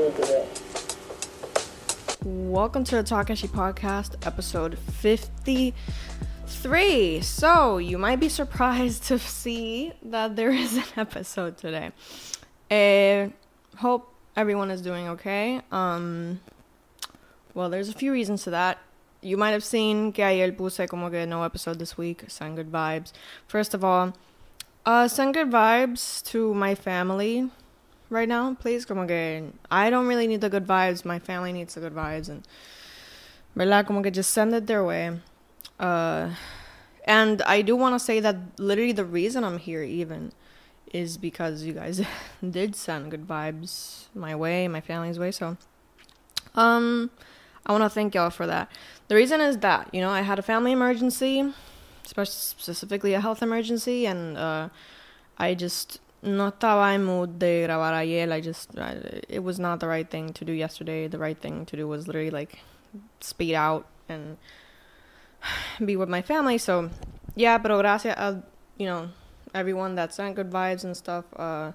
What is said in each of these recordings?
to. Welcome to the Takashi Podcast, episode 53. So, you might be surprised to see that there is an episode today. Uh, hope everyone is doing okay. Um, well, there's a few reasons to that. You might have seen que ayer puse como que no episode this week, send good vibes. First of all, uh, send good vibes to my family right now, please. Como que I don't really need the good vibes. My family needs the good vibes, and verdad, como que just send it their way. Uh, and I do want to say that literally the reason I'm here even is because you guys did send good vibes my way, my family's way. So, um, I want to thank y'all for that. The reason is that you know I had a family emergency, specifically a health emergency, and uh, I just no estaba en mood de grabar ayer. I just, I, it was not the right thing to do yesterday. The right thing to do was literally like speed out and be with my family. So, yeah, pero gracias a, you know, everyone that sent good vibes and stuff. Uh,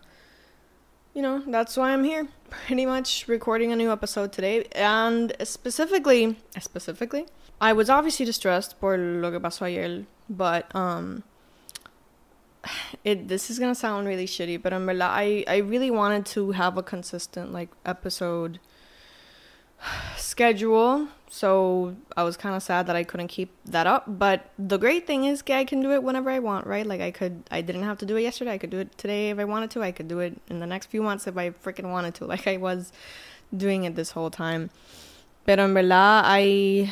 you know, that's why I'm here. Pretty much recording a new episode today. And specifically, specifically, I was obviously distressed por lo que pasó ayer, but, um, it this is gonna sound really shitty, but I'm I I really wanted to have a consistent like episode schedule. So I was kind of sad that I couldn't keep that up. But the great thing is, I can do it whenever I want, right? Like I could, I didn't have to do it yesterday. I could do it today if I wanted to. I could do it in the next few months if I freaking wanted to, like I was doing it this whole time. But verdad, I,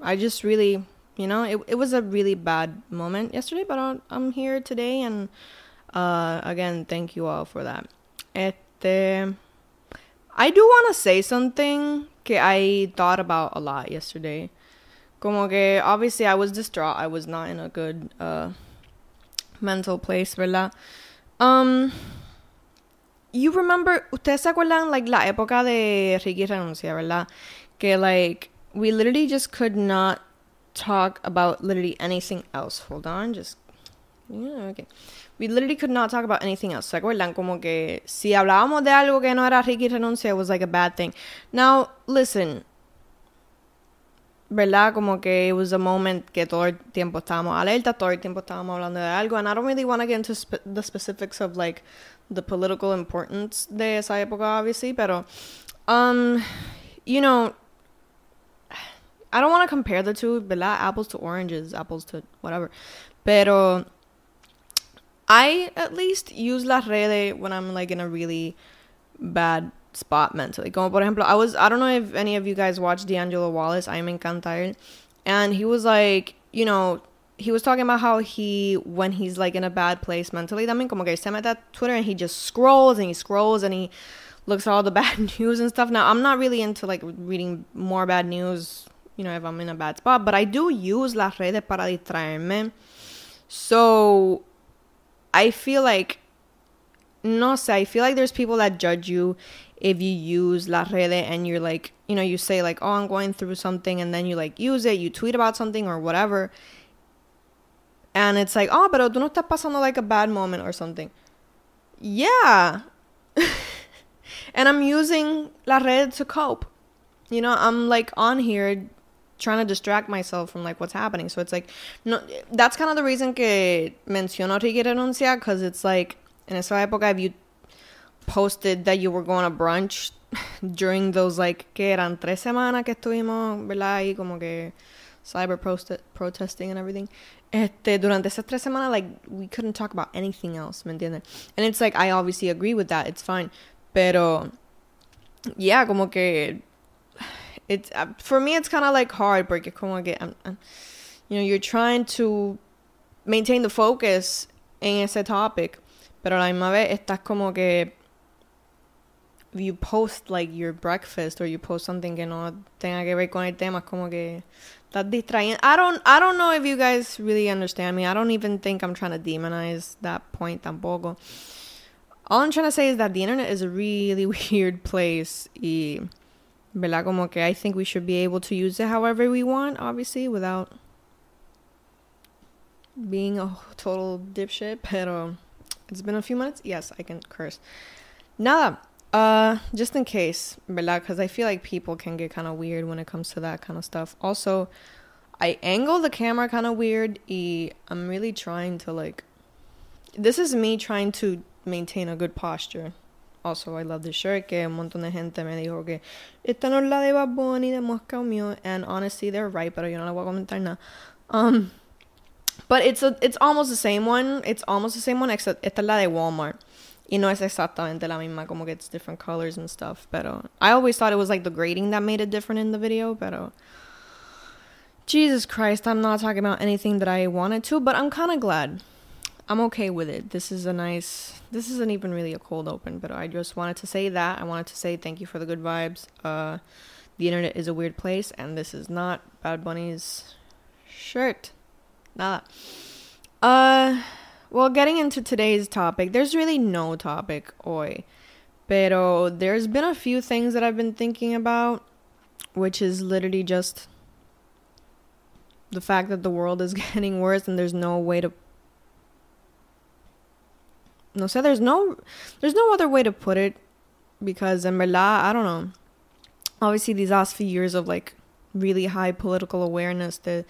I just really you know? It, it was a really bad moment yesterday but i'm here today and uh, again thank you all for that. Este, i do want to say something que i thought about a lot yesterday. Como que obviously i was distraught. I was not in a good uh, mental place verdad? Um you remember ustedes acuerdan like la época de Ricky renuncia verdad? Que like we literally just could not talk about literally anything else. Hold on, just yeah, okay. We literally could not talk about anything else. ¿Se acuerdan? Como que si hablábamos de algo que no era Ricky renuncia, it was like a bad thing. Now, listen. ¿Verdad? Como que it was a moment que todo el tiempo estábamos alerta, todo el tiempo estábamos hablando de algo. And I don't really want to get into spe the specifics of like the political importance de esa época, obviously, pero, um, you know, I don't want to compare the two, ¿verdad? Apples to oranges, apples to whatever. Pero I at least use las redes when I'm like in a really bad spot mentally. Como por ejemplo, I was I don't know if any of you guys watched D'Angelo Wallace, I'm encanta and he was like, you know, he was talking about how he when he's like in a bad place mentally, también como que se mete at that Twitter and he just scrolls and he scrolls and he looks at all the bad news and stuff. Now, I'm not really into like reading more bad news you know, if I'm in a bad spot. But I do use las redes para distraerme. So I feel like, no sé, I feel like there's people that judge you if you use las redes and you're like, you know, you say like, oh, I'm going through something, and then you like use it, you tweet about something or whatever. And it's like, oh, pero tú no estás pasando like a bad moment or something. Yeah. and I'm using la red to cope. You know, I'm like on here trying to distract myself from like what's happening. So it's like no that's kind of the reason que menciono Ricky renuncia because it's like in esa época if you posted that you were going to brunch during those like que eran tres semanas que estuvimos, ¿verdad? Y como que cyber protesting and everything. Este, durante esas tres semanas, like, we couldn't talk about anything else, ¿me? And it's like, I obviously agree with that, it's fine. Pero, yeah, como que it's uh, for me it's kind of like hard porque como que um, uh, you know you're trying to maintain the focus en ese topic pero la misma vez estás como que you post like your breakfast or you post something que no tenga que ver con el tema como que estás distrayendo. I don't I don't know if you guys really understand me. I don't even think I'm trying to demonize that point tampoco. All I'm trying to say is that the internet is a really weird place y ¿verdad? Como que I think we should be able to use it however we want, obviously, without being a total dipshit. Pero it's been a few minutes. Yes, I can curse. Nada. Uh, just in case, ¿verdad? Because I feel like people can get kind of weird when it comes to that kind of stuff. Also, I angle the camera kind of weird. I'm really trying to like. This is me trying to maintain a good posture. Also, I love this shirt. Que un montón de gente me dijo que esta no es la de Bad Bunny de Moscow Mule. And honestly, they're right, pero yo no le voy a comentar nada. Um, but it's a, it's almost the same one. It's almost the same one, except esta es la de Walmart. Y no es exactamente la misma, como que it's different colors and stuff. Pero I always thought it was like the grading that made it different in the video. Pero Jesus Christ, I'm not talking about anything that I wanted to, but I'm kind of glad. I'm okay with it. This is a nice. This isn't even really a cold open, but I just wanted to say that. I wanted to say thank you for the good vibes. Uh, the internet is a weird place, and this is not Bad Bunny's shirt. Nada. Uh, well, getting into today's topic, there's really no topic, hoy. Pero there's been a few things that I've been thinking about, which is literally just the fact that the world is getting worse and there's no way to no sé, there's no there's no other way to put it because en verdad, I don't know. Obviously these last few years of like really high political awareness that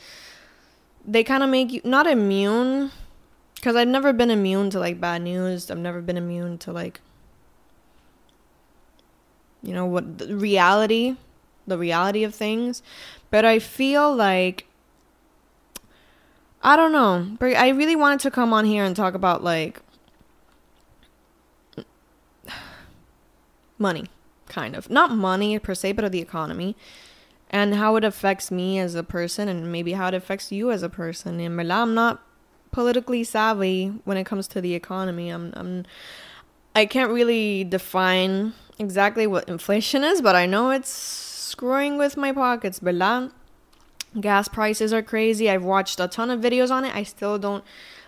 they kind of make you not immune because I've never been immune to like bad news. I've never been immune to like you know what the reality, the reality of things. But I feel like I don't know. But I really wanted to come on here and talk about like money, kind of. Not money per se, but of the economy and how it affects me as a person and maybe how it affects you as a person. And I'm not politically savvy when it comes to the economy. I'm I'm I can't really define exactly what inflation is, but I know it's screwing with my pockets, ¿verdad? Gas prices are crazy. I've watched a ton of videos on it. I still don't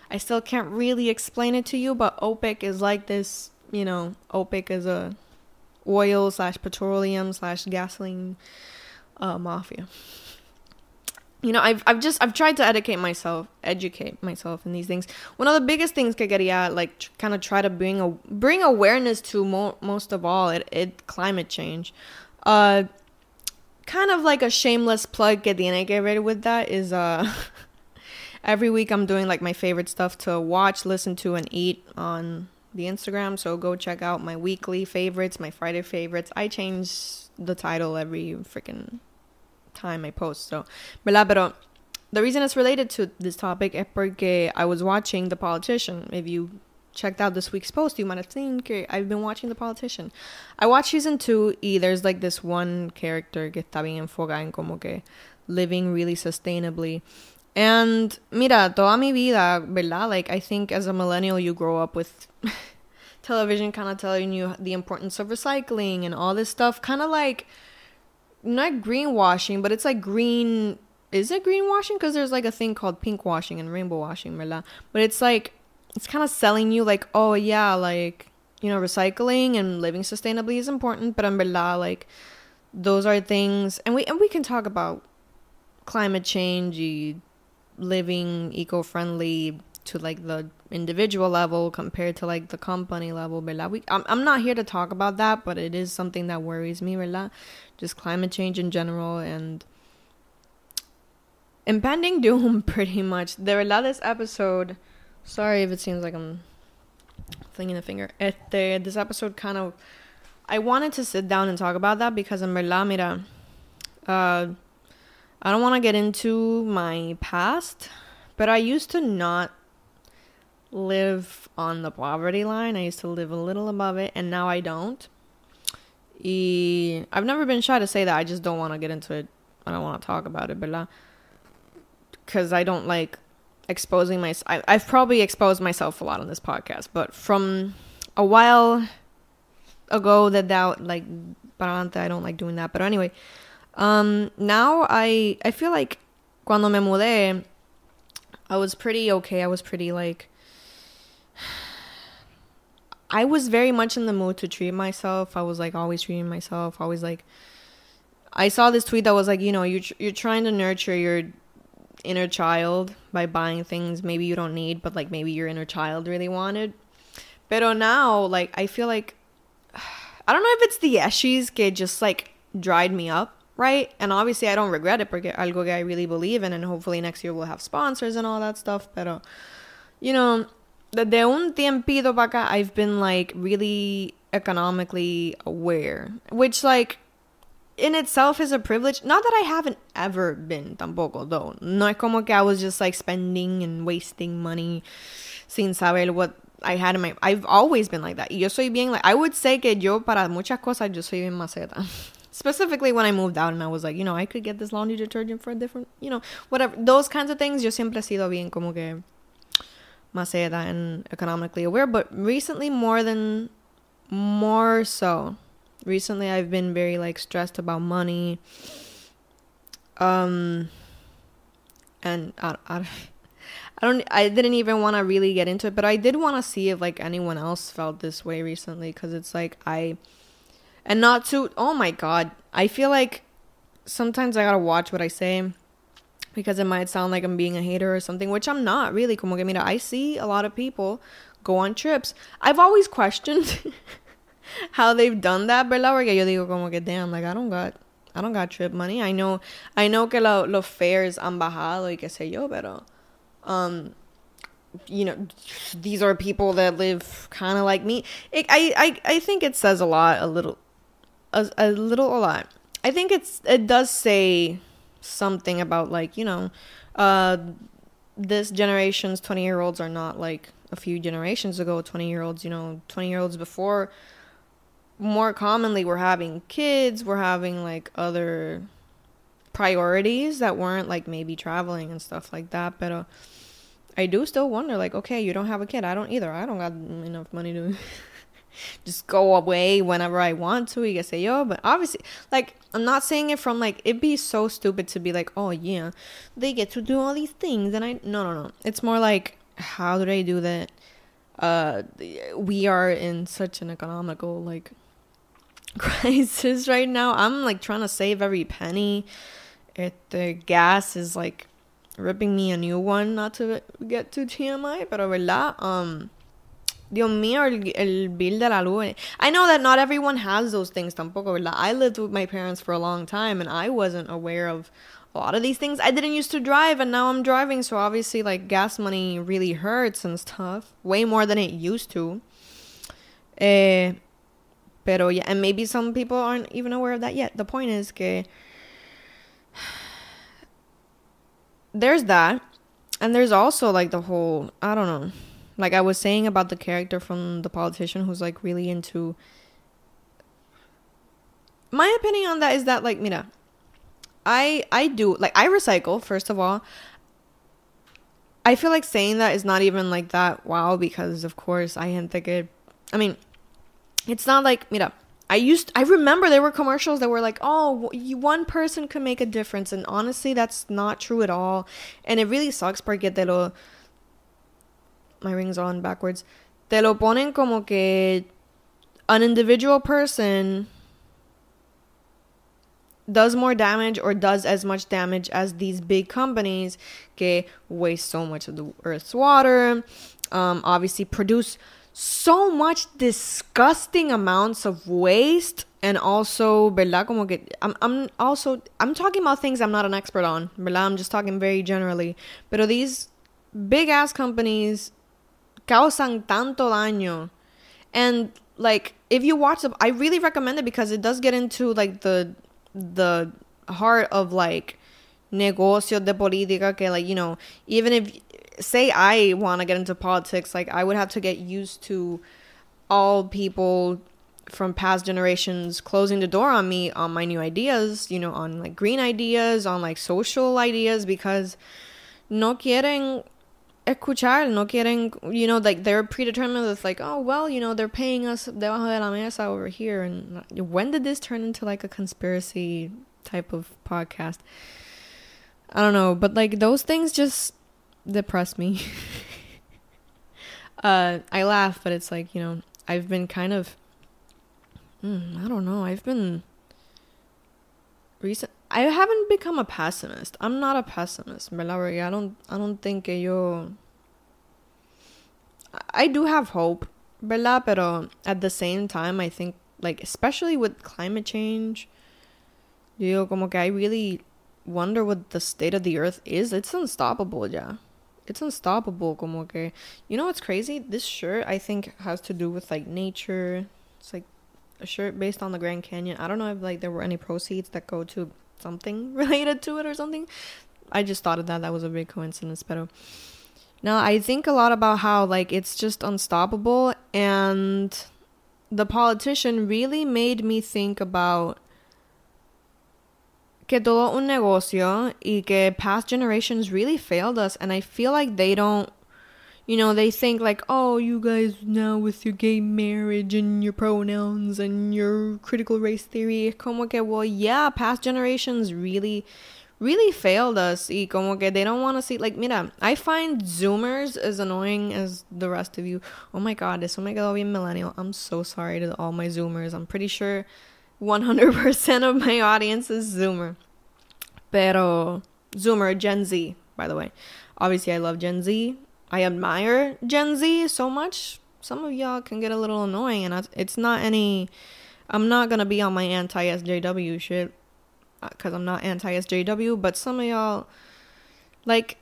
I still can't really explain it to you, but OPEC is like this, you know, OPEC is a oil slash petroleum slash gasoline uh, mafia. You know, I've I've just I've tried to educate myself, educate myself in these things. One of the biggest things quería like tr- kind of try to bring a bring awareness to mo- most of all it, it climate change. Uh, kind of like a shameless plug que tiene que ver with that is uh every week I'm doing like my favorite stuff to watch, listen to, and eat on the Instagram. So go check out my weekly favorites, my Friday favorites. I change the title every freaking time I post. So. Pero the reason it's related to this topic is porque I was watching The Politician. If you checked out this week's post, you might have seen I've been watching The Politician. I watched season two y there's like this one character que está bien enfocada en como que living really sustainably. And mira, toda mi vida, ¿verdad? Like, I think as a millennial, you grow up with television kind of telling you the importance of recycling and all this stuff. Kind of like, not greenwashing, but it's like green. Is it greenwashing? Because there's like a thing called pink washing and rainbow washing, ¿verdad? But it's like, it's kind of selling you, like, oh, yeah, like, you know, recycling and living sustainably is important, but en verdad, like, those are things. And we, and we can talk about climate change, living eco-friendly to like the individual level compared to like the company level, ¿verdad? We, I'm, I'm not here to talk about that, but it is something that worries me, ¿verdad? Just climate change in general and impending doom, pretty much. De verdad, this episode, sorry if it seems like I'm flinging a finger. Este, this episode kind of, I wanted to sit down and talk about that because en verdad, mira, uh, I don't want to get into my past, but I used to not live on the poverty line. I used to live a little above it, and now I don't. I've never been shy to say that. I just don't want to get into it. I don't want to talk about it, but because I don't like exposing myself. I've probably exposed myself a lot on this podcast, but from a while ago that that like, I don't like doing that. But anyway, um, now I I feel like cuando me mudé, I was pretty okay. I was pretty like I was very much in the mood to treat myself. I was like always treating myself. Always like I saw this tweet that was like, you know, you're you're trying to nurture your inner child by buying things maybe you don't need, but like maybe your inner child really wanted. But now, like I feel like I don't know if it's the eshies que just like dried me up, right? And obviously I don't regret it porque algo que I really believe in and hopefully next year we'll have sponsors and all that stuff, pero you know, that de un tiempito para acá I've been like really economically aware, which like in itself is a privilege. Not that I haven't ever been tampoco though. No es como que I was just like spending and wasting money sin saber what I had in my I've always been like that. Yo soy bien like I would say que yo para muchas cosas yo soy bien maceta. Specifically when I moved out and I was like, you know, I could get this laundry detergent for a different, you know, whatever. Those kinds of things yo siempre he sido bien como que maceta and economically aware, but recently more than more so. Recently I've been very like stressed about money. Um and I, I I don't I didn't even want to really get into it, but I did want to see if like anyone else felt this way recently cuz it's like I and not to oh my god, I feel like sometimes I got to watch what I say because it might sound like I'm being a hater or something, which I'm not really. Como que mira, I see a lot of people go on trips. I've always questioned how they've done that, ¿verdad? Porque yo digo como que damn, like I don't got I don't got trip money. I know I know que lo, los fares han bajado y qué sé yo, pero um you know these are people that live kind of like me it, I, I i think it says a lot a little a, a little a lot i think it's it does say something about like you know uh this generation's 20 year olds are not like a few generations ago 20 year olds you know 20 year olds before more commonly we're having kids we're having like other priorities that weren't like maybe traveling and stuff like that but uh, I do still wonder, like, okay, you don't have a kid. I don't either. I don't got enough money to just go away whenever I want to. You can say, yo, but obviously, like, I'm not saying it from like it'd be so stupid to be like, oh yeah, they get to do all these things, and I no no no. It's more like, how do they do that? Uh, we are in such an economical like crisis right now. I'm like trying to save every penny. It the gas is like ripping me a new one, not to get too TMI, pero verdad, um, Dios mío, el, el bill de la luz. I know that not everyone has those things tampoco, ¿verdad? I lived with my parents for a long time and I wasn't aware of a lot of these things. I didn't used to drive and now I'm driving, so obviously, like, gas money really hurts and stuff. Way more than it used to. Eh, pero yeah, and maybe some people aren't even aware of that yet. The point is que there's that. And there's also like the whole, I don't know. Like I was saying about the character from the politician who's like really into My opinion on that is that like mira, I I do like I recycle first of all. I feel like saying that is not even like that wow because of course I gente que I mean it's not like mira I used I remember there were commercials that were like, "Oh, you, one person could make a difference." And honestly, that's not true at all. And it really sucks porque te lo My ring's on backwards. Te lo ponen como que an individual person does more damage or does as much damage as these big companies que waste so much of the earth's water um, obviously produce so much disgusting amounts of waste and also verdad? Como que I'm I'm also I'm talking about things I'm not an expert on verdad? I'm just talking very generally. Pero these big ass companies causan tanto daño. And like if you watch I really recommend it because it does get into like the the heart of like negocios de política que like you know even if say I want to get into politics, like I would have to get used to all people from past generations closing the door on me on my new ideas, you know, on like green ideas, on like social ideas because no quieren escuchar, no quieren, you know, like they're predetermined with like, oh, well, you know, they're paying us debajo de la mesa over here. And when did this turn into like a conspiracy type of podcast? I don't know, but like those things just depress me. uh, I laugh, but it's like, you know, I've been kind of, mm, I don't know, I've been recent. I haven't become a pessimist. I'm not a pessimist, I don't, I don't think yo. I do have hope, ¿verdad? Pero at the same time, I think like especially with climate change. You know, como que I really wonder what the state of the earth is. It's unstoppable, yeah. It's unstoppable, como que. You know what's crazy? This shirt I think has to do with like nature. It's like a shirt based on the Grand Canyon. I don't know if like there were any proceeds that go to something related to it or something. I just thought of that. That was a big coincidence, but now I think a lot about how like it's just unstoppable and the politician really made me think about que todo un negocio y que past generations really failed us and I feel like they don't you know, they think like, oh, you guys now with your gay marriage and your pronouns and your critical race theory, como que, well, yeah, past generations really, really failed us. Y como que they don't want to see, like, mira, I find Zoomers as annoying as the rest of you. Oh my god, eso me quedó bien millennial. I'm so sorry to all my Zoomers. I'm pretty sure 100% of my audience is Zoomer. Pero, Zoomer, Gen Z, by the way. Obviously, I love Gen Z. I admire Gen Z so much. Some of y'all can get a little annoying, and it's not any. I'm not gonna be on my anti SJW shit because uh, I'm not anti SJW, but some of y'all, like,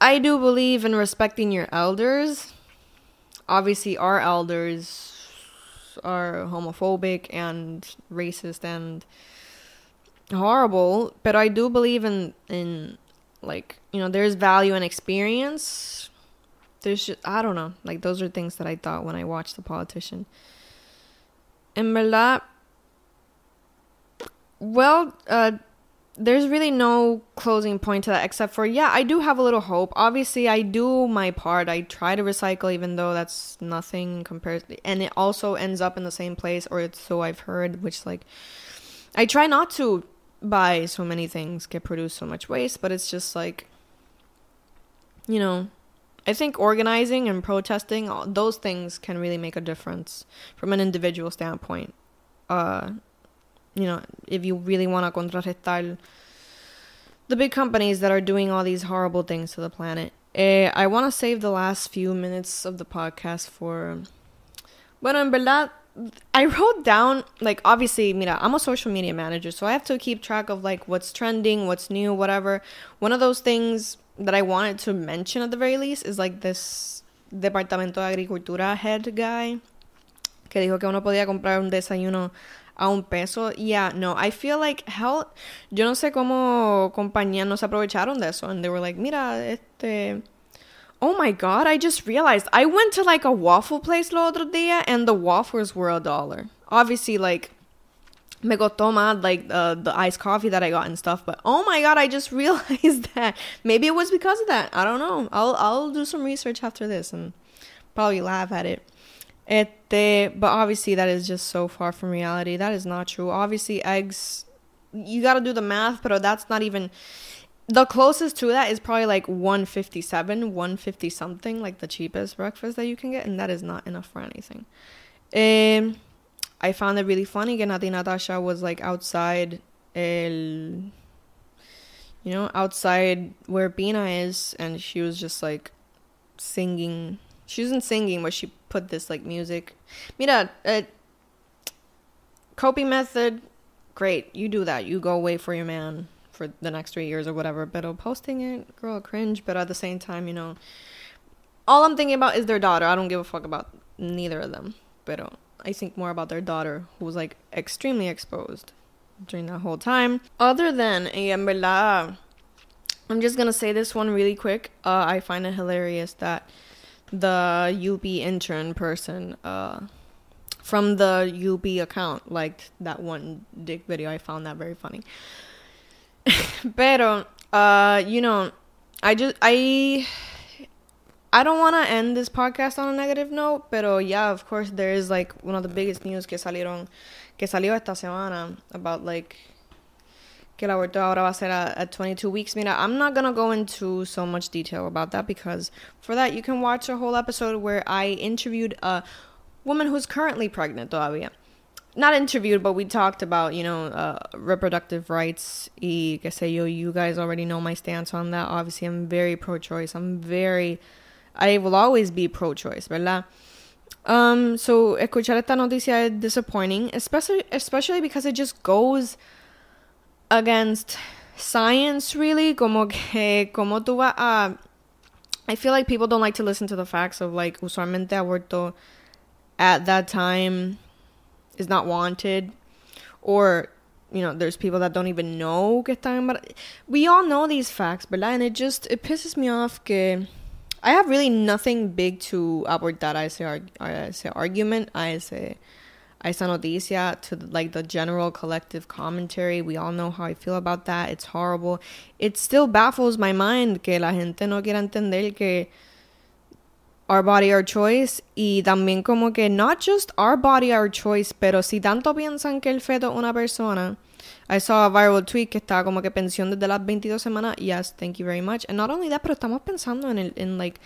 I do believe in respecting your elders. Obviously, our elders are homophobic and racist and horrible, but I do believe in in like you know there's value in experience. There's just, i don't know. Like those are things that i thought when i watched the politician. En verdad well uh there's really no closing point to that except for yeah i do have a little hope. Obviously i do my part. I try to recycle even though that's nothing compared and it also ends up in the same place or it's so i've heard which like i try not to buy so many things get produce so much waste but it's just like you know i think organizing and protesting all, those things can really make a difference from an individual standpoint. Uh you know if you really want to contrarrestar the big companies that are doing all these horrible things to the planet. Eh, i want to save the last few minutes of the podcast for bueno en verdad I wrote down like obviously, mira, I'm a social media manager, so I have to keep track of like what's trending, what's new, whatever. One of those things that I wanted to mention at the very least is like this Departamento de Agricultura head guy que dijo que uno podía comprar un desayuno a un peso. Yeah, no, I feel like hell, yo no sé cómo compañías no se aprovecharon de eso. And they were like, mira, este Oh my god, I just realized I went to like a waffle place lo otro día and the waffles were a dollar. Obviously, like, me costó más like uh, the iced coffee that I got and stuff, but oh my god, I just realized that maybe it was because of that. I don't know. I'll I'll do some research after this and probably laugh at it. Este, but obviously that is just so far from reality. That is not true. Obviously, eggs. You got to do the math, but that's not even the closest to that is probably like 157 150 something like the cheapest breakfast that you can get and that is not enough for anything. Um i found it really funny Nati Natasha was like outside el you know outside where Pina is and she was just like singing. She wasn't singing but she put this like music. Mira uh, coping method great. You do that. You go wait for your man for the next three years or whatever. But posting it, girl, cringe. But at the same time, you know, all I'm thinking about is their daughter. I don't give a fuck about neither of them. But I think more about their daughter, who was like extremely exposed during that whole time. Other than, en I'm just gonna say this one really quick. Uh, I find it hilarious that the UP intern person, uh, from the UP account liked that one dick video. I found that very funny. Pero, uh, you know, I just I I don't want to end this podcast on a negative note, pero yeah, of course there is like one of the biggest news que salieron que salió esta semana about like que el aborto ahora va a ser at 22 weeks. Mira, I'm not gonna go into so much detail about that because for that you can watch a whole episode where I interviewed a woman who's currently pregnant todavía not interviewed, but we talked about, you know, uh, reproductive rights. Y que sé yo, you guys already know my stance on that. Obviously, I'm very pro choice. I'm very, I will always be pro choice, ¿verdad? Um, so escuchar esta noticia es disappointing, especially especially because it just goes against science really como que como tú vas a I feel like people don't like to listen to the facts of like usualmente aborto at that time is not wanted or you know there's people that don't even know que están we all know these facts ¿verdad? and it just it pisses me off que I have really nothing big to aportar a ese, a ese argument a ese a esa noticia to like the general collective commentary. We all know how I feel about that. It's horrible. It still baffles my mind que la gente no quiera entender que our body, our choice. Y también como que not just our body, our choice, pero si tanto piensan que el feto es una persona. I saw a viral tweet que estaba como que pensión desde las 22 semanas. Yes, thank you very much. And not only that, pero estamos pensando en el, in like,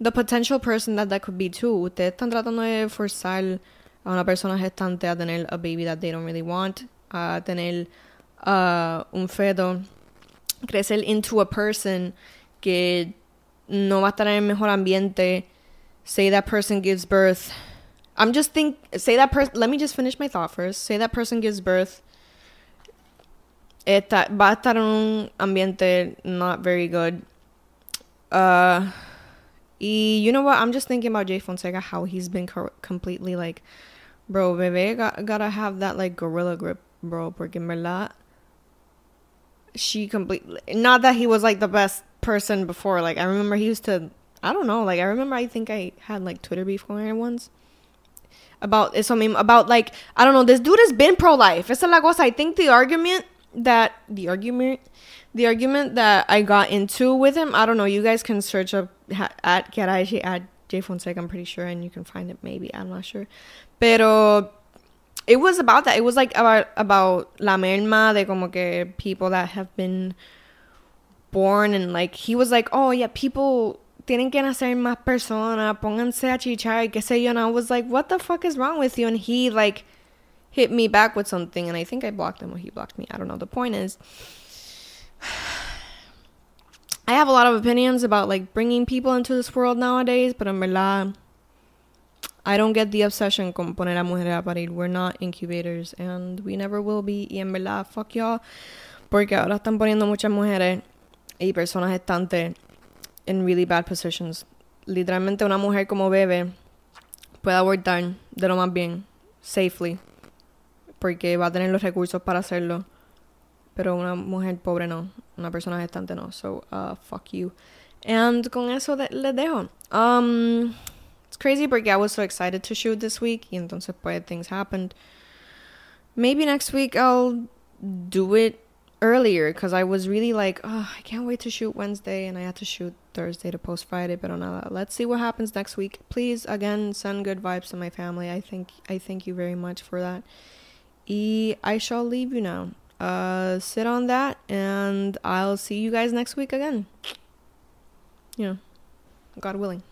the potential person that that could be too. Ustedes están tratando de forzar a una persona gestante a tener a baby that they don't really want, a tener uh, un feto, crecer into a person que no va a estar en el mejor ambiente say that person gives birth. I'm just think say that person let me just finish my thought first. Say that person gives birth. Esta, va a estar en un ambiente not very good. Uh y you know what? I'm just thinking about jay fonseca how he's been co- completely like bro bebé got, gotta have that like gorilla grip bro porque en verdad she completely not that he was like the best person before. Like i remember he used to I don't know. Like I remember, I think I had like Twitter beef going on once about it's something about like I don't know. This dude has been pro life. It's la cosa. I think the argument that the argument the argument that I got into with him. I don't know. You guys can search up at Karashi at J Fonseca. I'm pretty sure, and you can find it. Maybe I'm not sure, pero it was about that. It was like about about la merma de como que people that have been born and like he was like, oh yeah, people tienen que nacer más personas, pónganse a chichar, qué sé yo. And I was like, what the fuck is wrong with you? And he like hit me back with something, and I think I blocked him or he blocked me. I don't know. The point is, I have a lot of opinions about like bringing people into this world nowadays, but en verdad, I don't get the obsession con poner a mujeres a parir. We're not incubators, and we never will be. Y en verdad, fuck y'all, porque ahora están poniendo muchas mujeres y personas estantes in really bad positions. Literalmente una mujer como bebe puede abortar de lo más bien, safely, porque va a tener los recursos para hacerlo. Pero una mujer pobre no, una persona gestante no. So, uh, fuck you. And con eso de les dejo. Um, it's crazy porque I was so excited to shoot this week y entonces pues things happened. Maybe next week I'll do it earlier because I was really like, oh, I can't wait to shoot Wednesday and I had to shoot Thursday to post Friday. But nada, let's see what happens next week. Please again send good vibes to my family. I think I thank you very much for that. E I shall leave you now. Uh, sit on that and I'll see you guys next week again. You know, God willing.